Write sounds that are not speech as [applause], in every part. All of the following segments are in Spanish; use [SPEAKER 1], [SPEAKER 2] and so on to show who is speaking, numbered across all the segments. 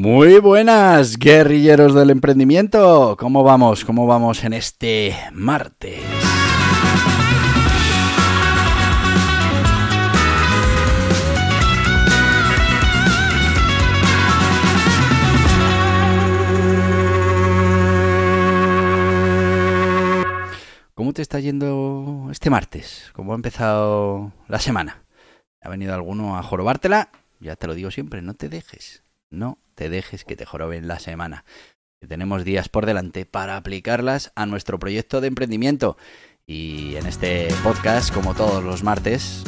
[SPEAKER 1] Muy buenas, guerrilleros del emprendimiento. ¿Cómo vamos? ¿Cómo vamos en este martes? ¿Cómo te está yendo este martes? ¿Cómo ha empezado la semana? ¿Ha venido alguno a jorobártela? Ya te lo digo siempre, no te dejes. No te dejes que te joroben la semana. Que tenemos días por delante para aplicarlas a nuestro proyecto de emprendimiento. Y en este podcast, como todos los martes,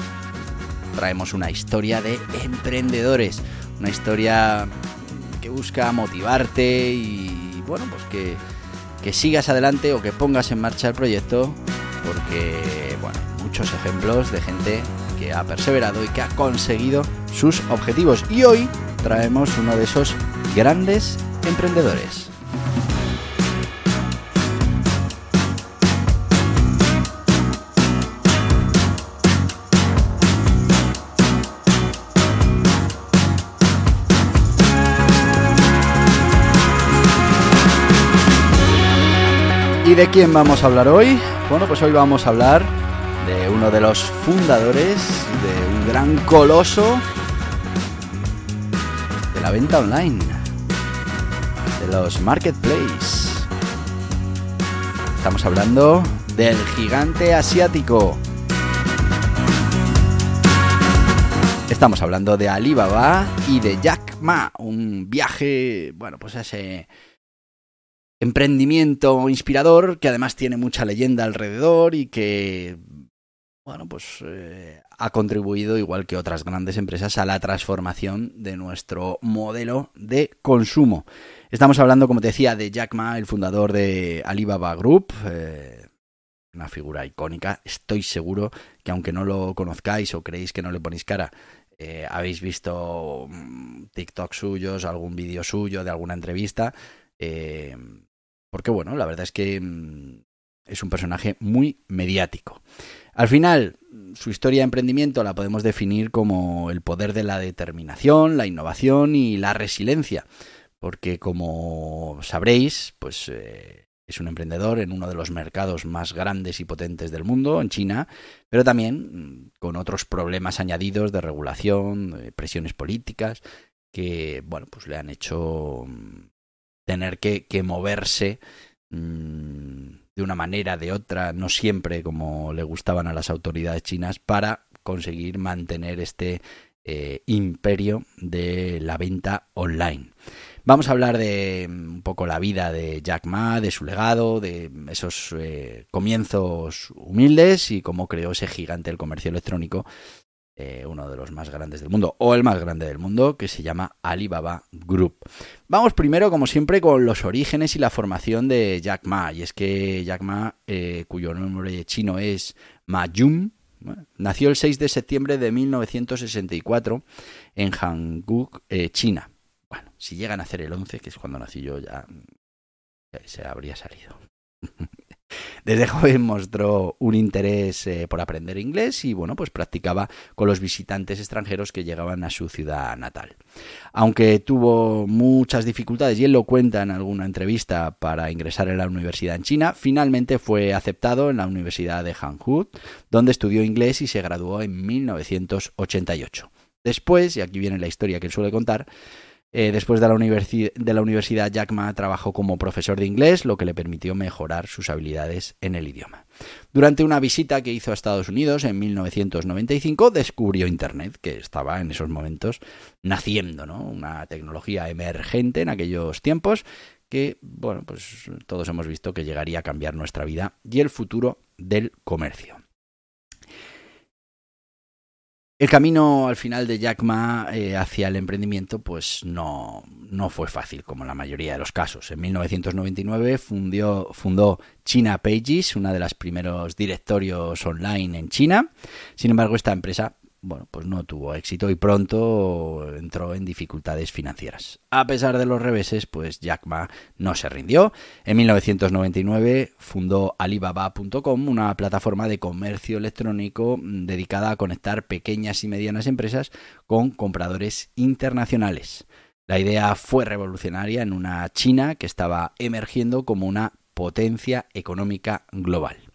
[SPEAKER 1] traemos una historia de emprendedores. Una historia que busca motivarte y, bueno, pues que, que sigas adelante o que pongas en marcha el proyecto. Porque, bueno, muchos ejemplos de gente que ha perseverado y que ha conseguido sus objetivos. Y hoy traemos uno de esos grandes emprendedores. ¿Y de quién vamos a hablar hoy? Bueno, pues hoy vamos a hablar de uno de los fundadores de un gran coloso la venta online, de los marketplaces. Estamos hablando del gigante asiático. Estamos hablando de Alibaba y de Jack Ma, un viaje, bueno, pues ese emprendimiento inspirador que además tiene mucha leyenda alrededor y que, bueno, pues eh, ha contribuido, igual que otras grandes empresas, a la transformación de nuestro modelo de consumo. Estamos hablando, como te decía, de Jack Ma, el fundador de Alibaba Group. Eh, una figura icónica. Estoy seguro que aunque no lo conozcáis o creéis que no le ponéis cara, eh, habéis visto mm, TikTok suyos, algún vídeo suyo de alguna entrevista. Porque bueno, la verdad es que mm, es un personaje muy mediático. Al final, su historia de emprendimiento la podemos definir como el poder de la determinación, la innovación y la resiliencia, porque como sabréis, pues eh, es un emprendedor en uno de los mercados más grandes y potentes del mundo, en China, pero también mm, con otros problemas añadidos de regulación, de presiones políticas, que bueno, pues le han hecho mm, tener que, moverse mmm, de una manera, de otra, no siempre como le gustaban a las autoridades chinas, para conseguir mantener este eh, imperio de la venta online. Vamos a hablar de mm, un poco la vida de Jack Ma, de su legado, de esos eh, comienzos humildes y cómo creó ese gigante del comercio electrónico eh, uno de los más grandes del mundo, o el más grande del mundo, que se llama Alibaba Group. Vamos primero, como siempre, con los orígenes y la formación de Jack Ma. Y es que Jack Ma, eh, cuyo nombre chino es Ma Jun, nació el 6 de septiembre de 1964 en Hanguk, eh, China. Bueno, si llegan a hacer el 11, que es cuando nací yo, ya se habría salido. [laughs] Desde [laughs] joven mostró un interés eh, por aprender inglés y bueno, pues practicaba con los visitantes extranjeros que llegaban a su ciudad natal. Aunque tuvo muchas dificultades y él lo cuenta en alguna entrevista para ingresar en la universidad en China, finalmente fue aceptado en la Universidad de Hanhu, donde estudió inglés y se graduó en 1988. Después, y aquí viene la historia que él suele contar, eh, después de la, universidad, Jack Ma trabajó como profesor de inglés, lo que le permitió mejorar sus habilidades en el idioma. Durante una visita que hizo a Estados Unidos en 1995, descubrió Internet, que estaba en esos momentos naciendo, ¿no? Una tecnología emergente en aquellos tiempos que, bueno, pues todos hemos visto que llegaría a cambiar nuestra vida y el futuro del comercio. El camino al final de Jack Ma eh, hacia el emprendimiento pues no, no, fue fácil como la mayoría de los casos. En 1999 fundió, fundó China Pages, una de las primeros directorios online en China. Sin embargo, esta empresa bueno, pues no tuvo éxito y pronto entró en dificultades financieras. A pesar de los reveses, pues Jack Ma no se rindió. En 1999 fundó Alibaba.com, una plataforma de comercio electrónico dedicada a conectar pequeñas y medianas empresas con compradores internacionales. La idea fue revolucionaria en una China que estaba emergiendo como una potencia económica global.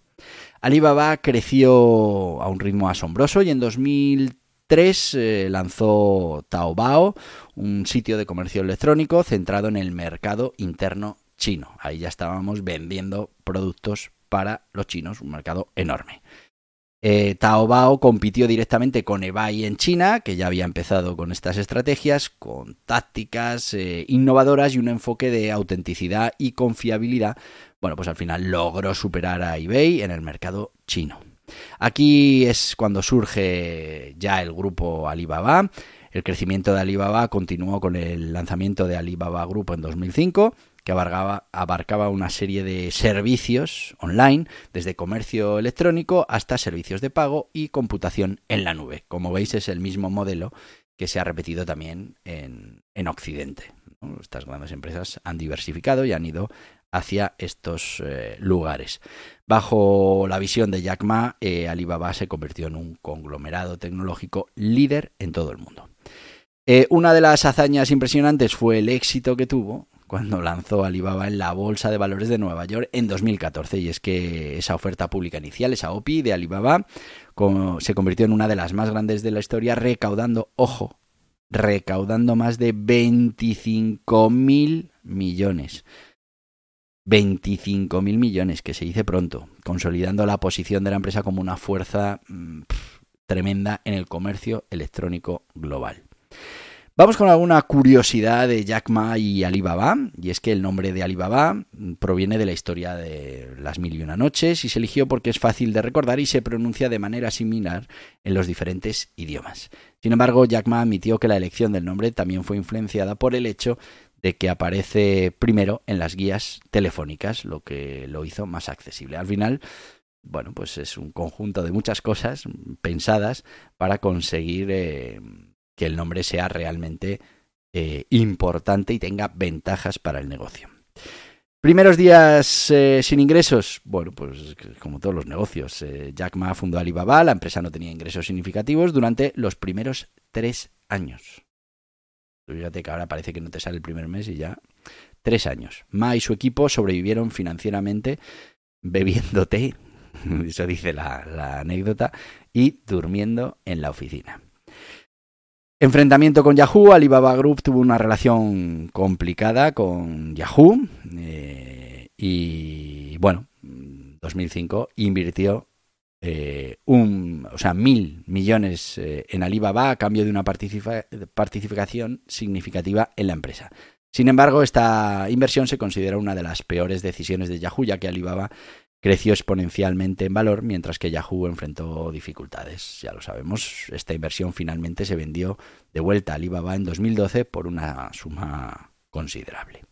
[SPEAKER 1] Alibaba creció a un ritmo asombroso y en 2003 eh, lanzó Taobao, un sitio de comercio electrónico centrado en el mercado interno chino. Ahí ya estábamos vendiendo productos para los chinos, un mercado enorme. Eh, Taobao compitió directamente con eBay en China, que ya había empezado con estas estrategias, con tácticas eh, innovadoras y un enfoque de autenticidad y confiabilidad. Bueno, pues al final logró superar a eBay en el mercado chino. Aquí es cuando surge ya el grupo Alibaba. El crecimiento de Alibaba continuó con el lanzamiento de Alibaba Grupo en 2005 que abarcaba, una serie de servicios online, desde comercio electrónico hasta servicios de pago y computación en la nube. Como veis, es el mismo modelo que se ha repetido también en, Occidente. Estas grandes empresas han diversificado y han ido hacia estos eh, lugares. Bajo la visión de Jack Ma, eh, Alibaba se convirtió en un conglomerado tecnológico líder en todo el mundo. Eh, una de las hazañas impresionantes fue el éxito que tuvo cuando lanzó Alibaba en la Bolsa de Valores de Nueva York en 2014. Y es que esa oferta pública inicial, esa OPI de Alibaba, se convirtió en una de las más grandes de la historia, recaudando, ojo, recaudando más de 25 mil millones. 25 mil millones, que se dice pronto, consolidando la posición de la empresa como una fuerza mm, tremenda en el comercio electrónico global. Vamos con alguna curiosidad de Jack Ma y Alibaba, y es que el nombre de Alibaba proviene de la historia de las mil y una noches y se eligió porque es fácil de recordar y se pronuncia de manera similar en los diferentes idiomas. Sin embargo, Jack Ma admitió que la elección del nombre también fue influenciada por el hecho de que aparece primero en las guías telefónicas, lo que lo hizo más accesible. Al final, bueno, pues es un conjunto de muchas cosas pensadas para conseguir eh, que el nombre sea realmente eh, importante y tenga ventajas para el negocio. Primeros días eh, sin ingresos. Bueno, pues como todos los negocios. Eh, Jack Ma fundó Alibaba, la empresa no tenía ingresos significativos durante los primeros tres años. Fíjate que ahora parece que no te sale el primer mes y ya. Tres años. Ma y su equipo sobrevivieron financieramente bebiendo té, [laughs] eso dice la anécdota, y durmiendo en la oficina. Enfrentamiento con Yahoo, Alibaba Group tuvo una relación complicada con Yahoo eh, y bueno, 2005 invirtió eh, un, o sea, mil millones eh, en Alibaba a cambio de una participación significativa en la empresa. Sin embargo, esta inversión se considera una de las peores decisiones de Yahoo, ya que Alibaba creció exponencialmente en valor, mientras que Yahoo enfrentó dificultades. Ya lo sabemos, esta inversión finalmente se vendió de vuelta a Alibaba en 2012 por una suma considerable.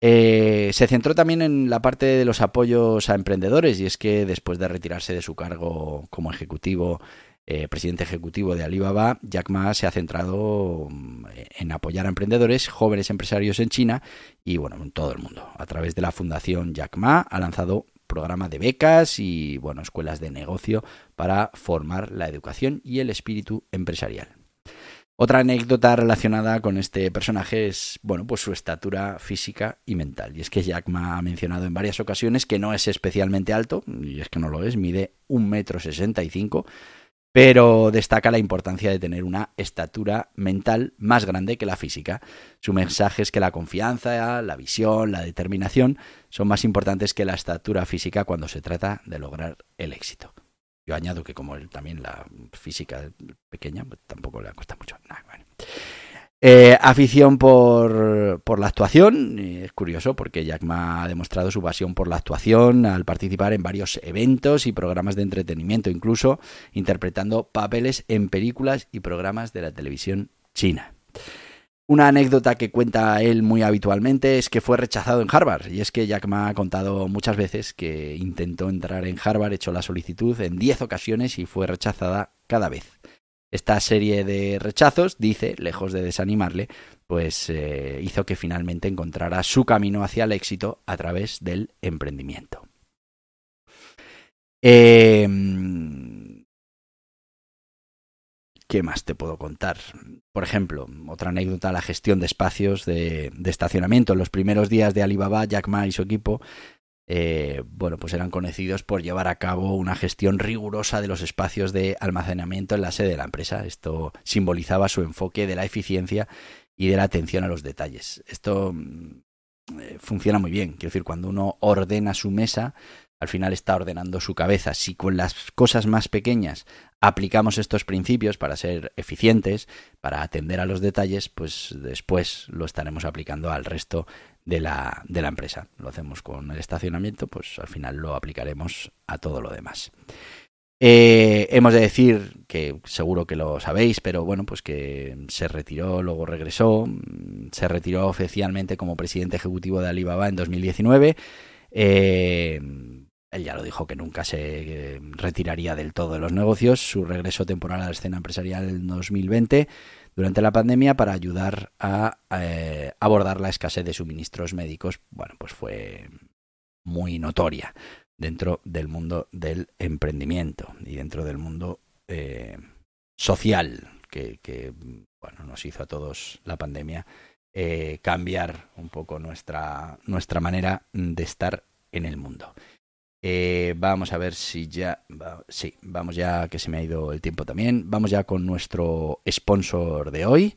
[SPEAKER 1] Eh, se centró también en la parte de los apoyos a emprendedores y es que después de retirarse de su cargo como ejecutivo, eh, presidente ejecutivo de Alibaba, Jack Ma se ha centrado mm, en apoyar a emprendedores, jóvenes empresarios en China y bueno, en todo el mundo. A través de la fundación Jack Ma ha lanzado programa de becas y bueno, escuelas de negocio para formar la educación y el espíritu empresarial. Otra anécdota relacionada con este personaje es, bueno, pues su estatura física y mental. Y es que Jack Ma ha mencionado en varias ocasiones que no es especialmente alto, y es que no lo es, mide un metro sesenta y cinco, pero destaca la importancia de tener una estatura mental más grande que la física. Su mensaje es que la confianza, la visión, la determinación son más importantes que la estatura física cuando se trata de lograr el éxito. Yo añado que como él también la física pequeña, pues tampoco le cuesta mucho. Eh, afición por, por, la actuación, es curioso porque Jack Ma ha demostrado su pasión por la actuación al participar en varios eventos y programas de entretenimiento, incluso interpretando papeles en películas y programas de la televisión china. Una anécdota que cuenta él muy habitualmente es que fue rechazado en Harvard. Y es que Jack Ma ha contado muchas veces que intentó entrar en Harvard, echó la solicitud en 10 ocasiones y fue rechazada cada vez. Esta serie de rechazos, dice, lejos de desanimarle, pues eh, hizo que finalmente encontrara su camino hacia el éxito a través del emprendimiento. Eh, ¿Qué más te puedo contar? Por ejemplo, otra anécdota, la gestión de espacios de, estacionamiento. En los primeros días de Alibaba, Jack Ma y su equipo, eh, bueno, pues eran conocidos por llevar a cabo una gestión rigurosa de los espacios de almacenamiento en la sede de la empresa. Esto simbolizaba su enfoque de la eficiencia y de la atención a los detalles. Esto mm, eh, funciona muy bien. Quiero decir, cuando uno ordena su mesa, al final está ordenando su cabeza. Si con las cosas más pequeñas aplicamos estos principios para ser eficientes, para atender a los detalles, pues después lo estaremos aplicando al resto de la, de la empresa. Lo hacemos con el estacionamiento, pues al final lo aplicaremos a todo lo demás. Eh, hemos de decir que seguro que lo sabéis, pero bueno, pues que se retiró, luego regresó, se retiró oficialmente como presidente ejecutivo de Alibaba en 2019. Eh, él ya lo dijo que nunca se eh, retiraría del todo de los negocios. Su regreso temporal a la escena empresarial en 2020 durante la pandemia para ayudar a eh, abordar la escasez de suministros médicos, bueno, pues fue muy notoria dentro del mundo del emprendimiento y dentro del mundo eh, social que, bueno, nos hizo a todos la pandemia cambiar un poco nuestra, nuestra manera de estar en el mundo. Eh, vamos a ver si ya. sí, vamos ya, que se me ha ido el tiempo también. Vamos ya con nuestro sponsor de hoy.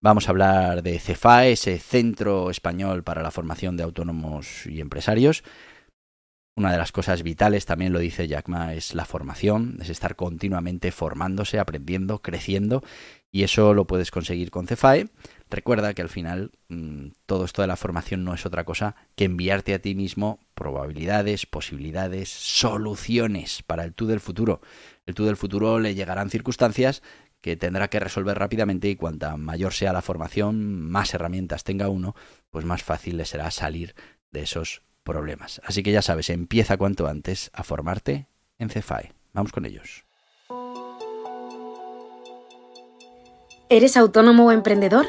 [SPEAKER 1] Vamos a hablar de CEFAE, ese Centro Español para la Formación de Autónomos y Empresarios. Una de las cosas vitales, también lo dice Jack Ma, es la formación, es estar continuamente formándose, aprendiendo, creciendo, y eso lo puedes conseguir con CEFAE. Recuerda que al final mm, todo esto de la formación no es otra cosa que enviarte a ti mismo probabilidades, posibilidades, soluciones para el tú del futuro. El tú del futuro le llegarán circunstancias que tendrá que resolver rápidamente y cuanta mayor sea la formación, más herramientas tenga uno, pues más fácil le será salir de esos problemas. Así que ya sabes, empieza cuanto antes a formarte en CEFAE. Vamos con ellos.
[SPEAKER 2] ¿Eres autónomo o emprendedor?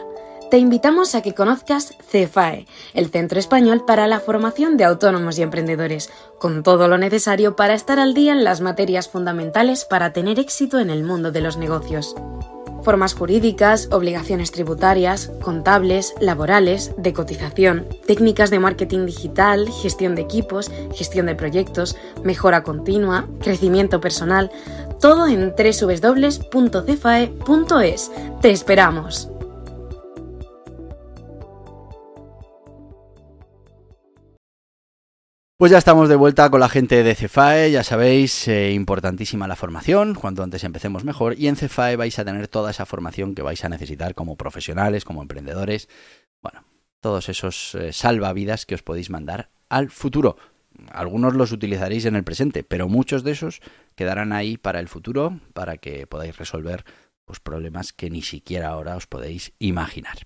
[SPEAKER 2] te invitamos a que conozcas CEFAE, el Centro Español para la Formación de Autónomos y Emprendedores, con todo lo necesario para estar al día en las materias fundamentales para tener éxito en el mundo de los negocios. Formas jurídicas, obligaciones tributarias, contables, laborales, de cotización, técnicas de marketing digital, gestión de equipos, gestión de proyectos, mejora continua, crecimiento personal, todo en www.cefae.es. ¡Te esperamos!
[SPEAKER 1] Pues ya estamos de vuelta con la gente de Cefae, ya sabéis, eh, importantísima la formación, cuanto antes empecemos mejor, y en Cefae vais a tener toda esa formación que vais a necesitar como profesionales, como emprendedores, bueno, todos esos eh, salvavidas que os podéis mandar al futuro. Algunos los utilizaréis en el presente, pero muchos de esos quedarán ahí para el futuro, para que podáis resolver pues, problemas que ni siquiera ahora os podéis imaginar.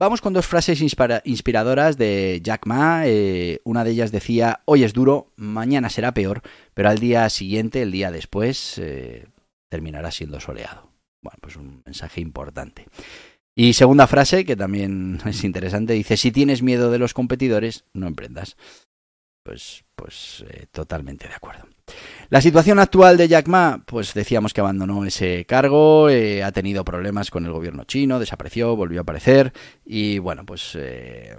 [SPEAKER 1] Vamos con dos frases inspiradoras de Jack Ma. Eh, una de ellas decía, hoy es duro, mañana será peor, pero al día siguiente, el día después, eh, terminará siendo soleado. Bueno, pues un mensaje importante. Y segunda frase, que también [laughs] es interesante, dice, si tienes miedo de los competidores, no emprendas. Pues, pues eh, totalmente de acuerdo. La situación actual de Jack Ma, pues decíamos que abandonó ese cargo, eh, ha tenido problemas con el gobierno chino, desapareció, volvió a aparecer y bueno, pues eh,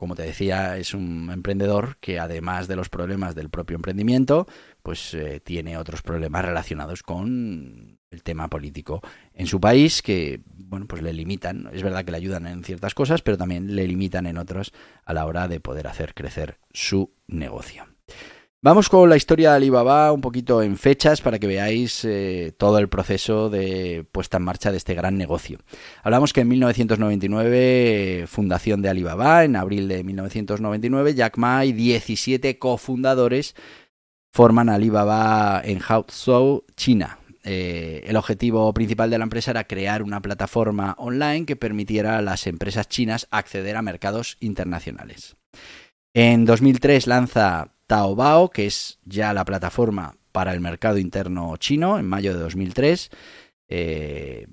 [SPEAKER 1] como te decía, es un emprendedor que además de los problemas del propio emprendimiento, pues eh, tiene otros problemas relacionados con el tema político en su país que, bueno, pues le limitan. Es verdad que le ayudan en ciertas cosas, pero también le limitan en otras a la hora de poder hacer crecer su negocio. Vamos con la historia de Alibaba un poquito en fechas para que veáis eh, todo el proceso de puesta en marcha de este gran negocio. Hablamos que en 1999, fundación de Alibaba, en abril de 1999, Jack Ma y 17 cofundadores forman Alibaba en Hangzhou, China. Eh, el objetivo principal de la empresa era crear una plataforma online que permitiera a las empresas chinas acceder a mercados internacionales. En 2003 lanza Taobao, que es ya la plataforma para el mercado interno chino, en mayo de 2003. Eh,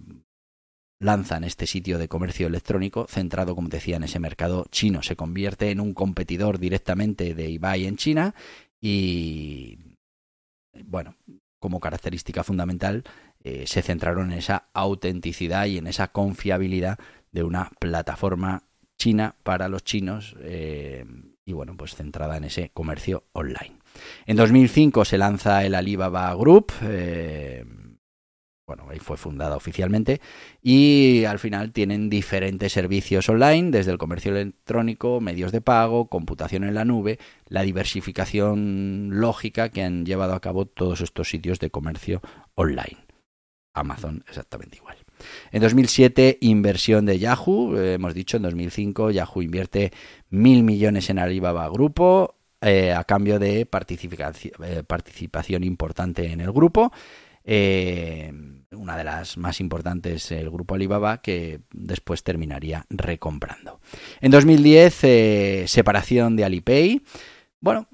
[SPEAKER 1] lanzan este sitio de comercio electrónico centrado, como decía, en ese mercado chino. Se convierte en un competidor directamente de eBay en China y, bueno, como característica fundamental, eh, se centraron en esa autenticidad y en esa confiabilidad de una plataforma china para los chinos eh, y bueno, pues centrada en ese comercio online. En 2005 se lanza el Alibaba Group, eh, bueno, ahí fue fundada oficialmente, y al final tienen diferentes servicios online, desde el comercio electrónico, medios de pago, computación en la nube, la diversificación lógica que han llevado a cabo todos estos sitios de comercio online. Amazon exactamente igual. En 2007, inversión de Yahoo. Eh, hemos dicho, en 2005, Yahoo invierte mil millones en Alibaba Grupo eh, a cambio de participación, eh, participación, importante en el grupo. una de las más importantes, el grupo Alibaba, que después terminaría recomprando. En 2010, separación de Alipay. Bueno,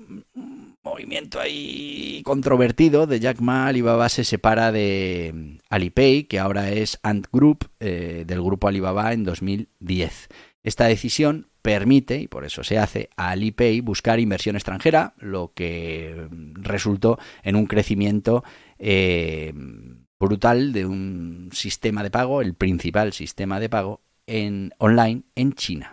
[SPEAKER 1] movimiento ahí controvertido de Jack Ma, Alibaba se separa de mm, Alipay, que ahora es Ant Group, eh, del grupo Alibaba en 2010. Esta decisión permite, y por eso se hace, a Alipay buscar inversión extranjera, lo que mm, resultó en un crecimiento eh, brutal de un sistema de pago, el principal sistema de pago en online en China.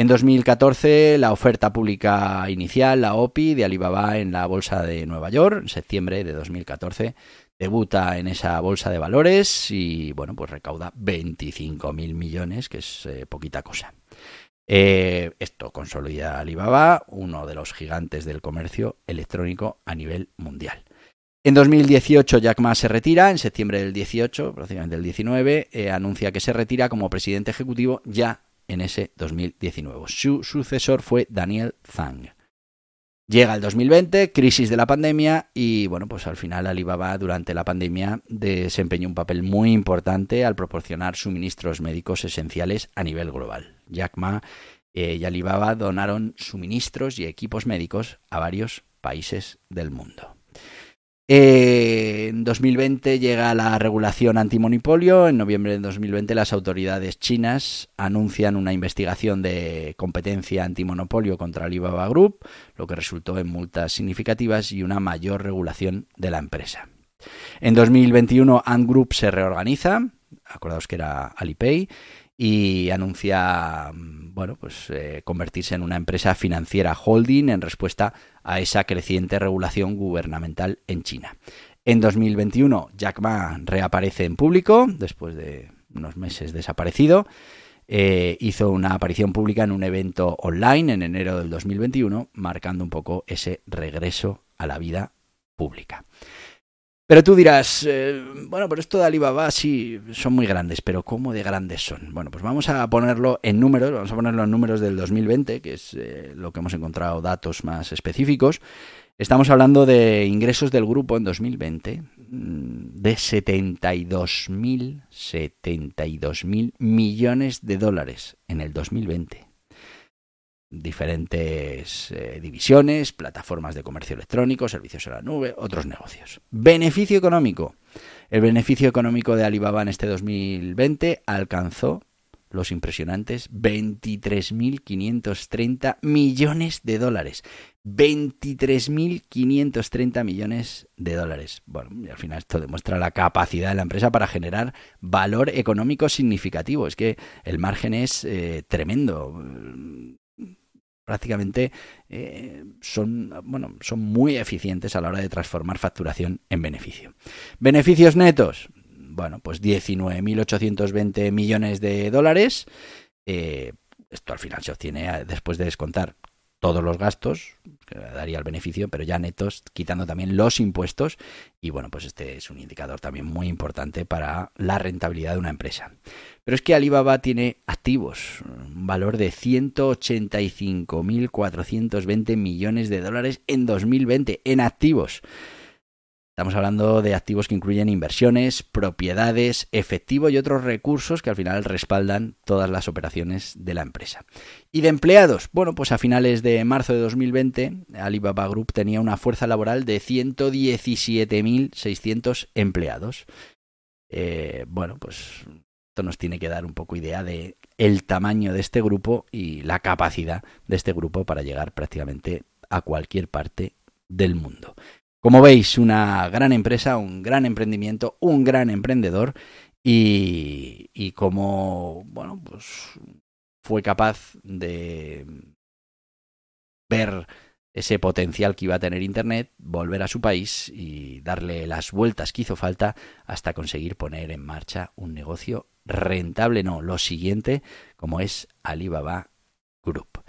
[SPEAKER 1] En 2014, la oferta pública inicial, la OPI, de Alibaba en la Bolsa de Nueva York, en septiembre de 2014, debuta en esa bolsa de valores y, bueno, pues recauda 25.000 millones, que es eh, poquita cosa. Eh, esto consolida a Alibaba, uno de los gigantes del comercio electrónico a nivel mundial. En 2018 Jack Ma se retira, en septiembre del 18, prácticamente del 19, eh, anuncia que se retira como presidente ejecutivo ya en ese 2019. Su sucesor fue Daniel Zhang. Llega el 2020, crisis de la pandemia y bueno, pues al final Alibaba durante la pandemia desempeñó un papel muy importante al proporcionar suministros médicos esenciales a nivel global. Jack Ma eh, y Alibaba donaron suministros y equipos médicos a varios países del mundo. En 2020 llega la regulación antimonopolio. En noviembre de 2020 las autoridades chinas anuncian una investigación de competencia antimonopolio contra Alibaba Group, lo que resultó en multas significativas y una mayor regulación de la empresa. En 2021 Ant Group se reorganiza, acordaos que era Alipay, y anuncia bueno, pues, eh, convertirse en una empresa financiera holding en respuesta a esa creciente regulación gubernamental en China. En 2021, Jack Ma reaparece en público, después de unos meses desaparecido. Eh, hizo una aparición pública en un evento online en enero del 2021, marcando un poco ese regreso a la vida pública. Pero tú dirás, eh, bueno, pero esto de Alibaba sí son muy grandes, pero ¿cómo de grandes son? Bueno, pues vamos a ponerlo en números, vamos a ponerlo en números del 2020, que es eh, lo que hemos encontrado datos más específicos. Estamos hablando de ingresos del grupo en 2020 mm, de 72.000 72.000 millones de dólares en el 2020 diferentes eh, divisiones, plataformas de comercio electrónico, servicios a la nube, otros negocios. Beneficio económico. El beneficio económico de Alibaba en este 2020 alcanzó los impresionantes 23.530 millones de dólares. 23.530 millones de dólares. Bueno, y al final esto demuestra la capacidad de la empresa para generar valor económico significativo. Es que el margen es eh, tremendo prácticamente eh, son, bueno, son muy eficientes a la hora de transformar facturación en beneficio. Beneficios netos, bueno, pues 19.820 millones de dólares. Eh, esto al final se obtiene después de descontar todos los gastos, que daría el beneficio, pero ya netos, quitando también los impuestos. Y bueno, pues este es un indicador también muy importante para la rentabilidad de una empresa. Pero es que Alibaba tiene activos, un valor de 185.420 millones de dólares en 2020 en activos. Estamos hablando de activos que incluyen inversiones, propiedades, efectivo y otros recursos que al final respaldan todas las operaciones de la empresa. Y de empleados, bueno, pues a finales de marzo de 2020 Alibaba Group tenía una fuerza laboral de 117.600 empleados. Eh, bueno, pues esto nos tiene que dar un poco idea de el tamaño de este grupo y la capacidad de este grupo para llegar prácticamente a cualquier parte del mundo. Como veis, una gran empresa, un gran emprendimiento, un gran emprendedor y, como, bueno, pues fue capaz de ver ese potencial que iba a tener Internet, volver a su país y darle las vueltas que hizo falta hasta conseguir poner en marcha un negocio rentable, no, lo siguiente, como es Alibaba Group.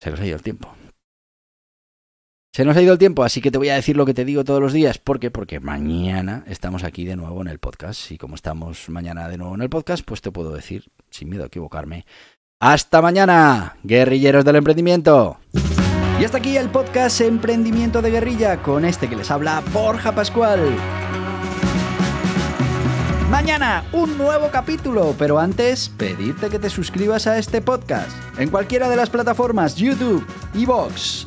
[SPEAKER 1] Se nos ha ido el tiempo. Se nos ha ido el tiempo, así que te voy a decir lo que te digo todos los días. ¿Por qué? Porque mañana estamos aquí de nuevo en el podcast. Y como estamos mañana de nuevo en el podcast, pues te puedo decir, sin miedo a equivocarme, hasta mañana, guerrilleros del emprendimiento. Y hasta aquí el podcast Emprendimiento de Guerrilla con este que les habla Borja Pascual. Mañana un nuevo capítulo, pero antes pedirte que te suscribas a este podcast en cualquiera de las plataformas YouTube, Evox,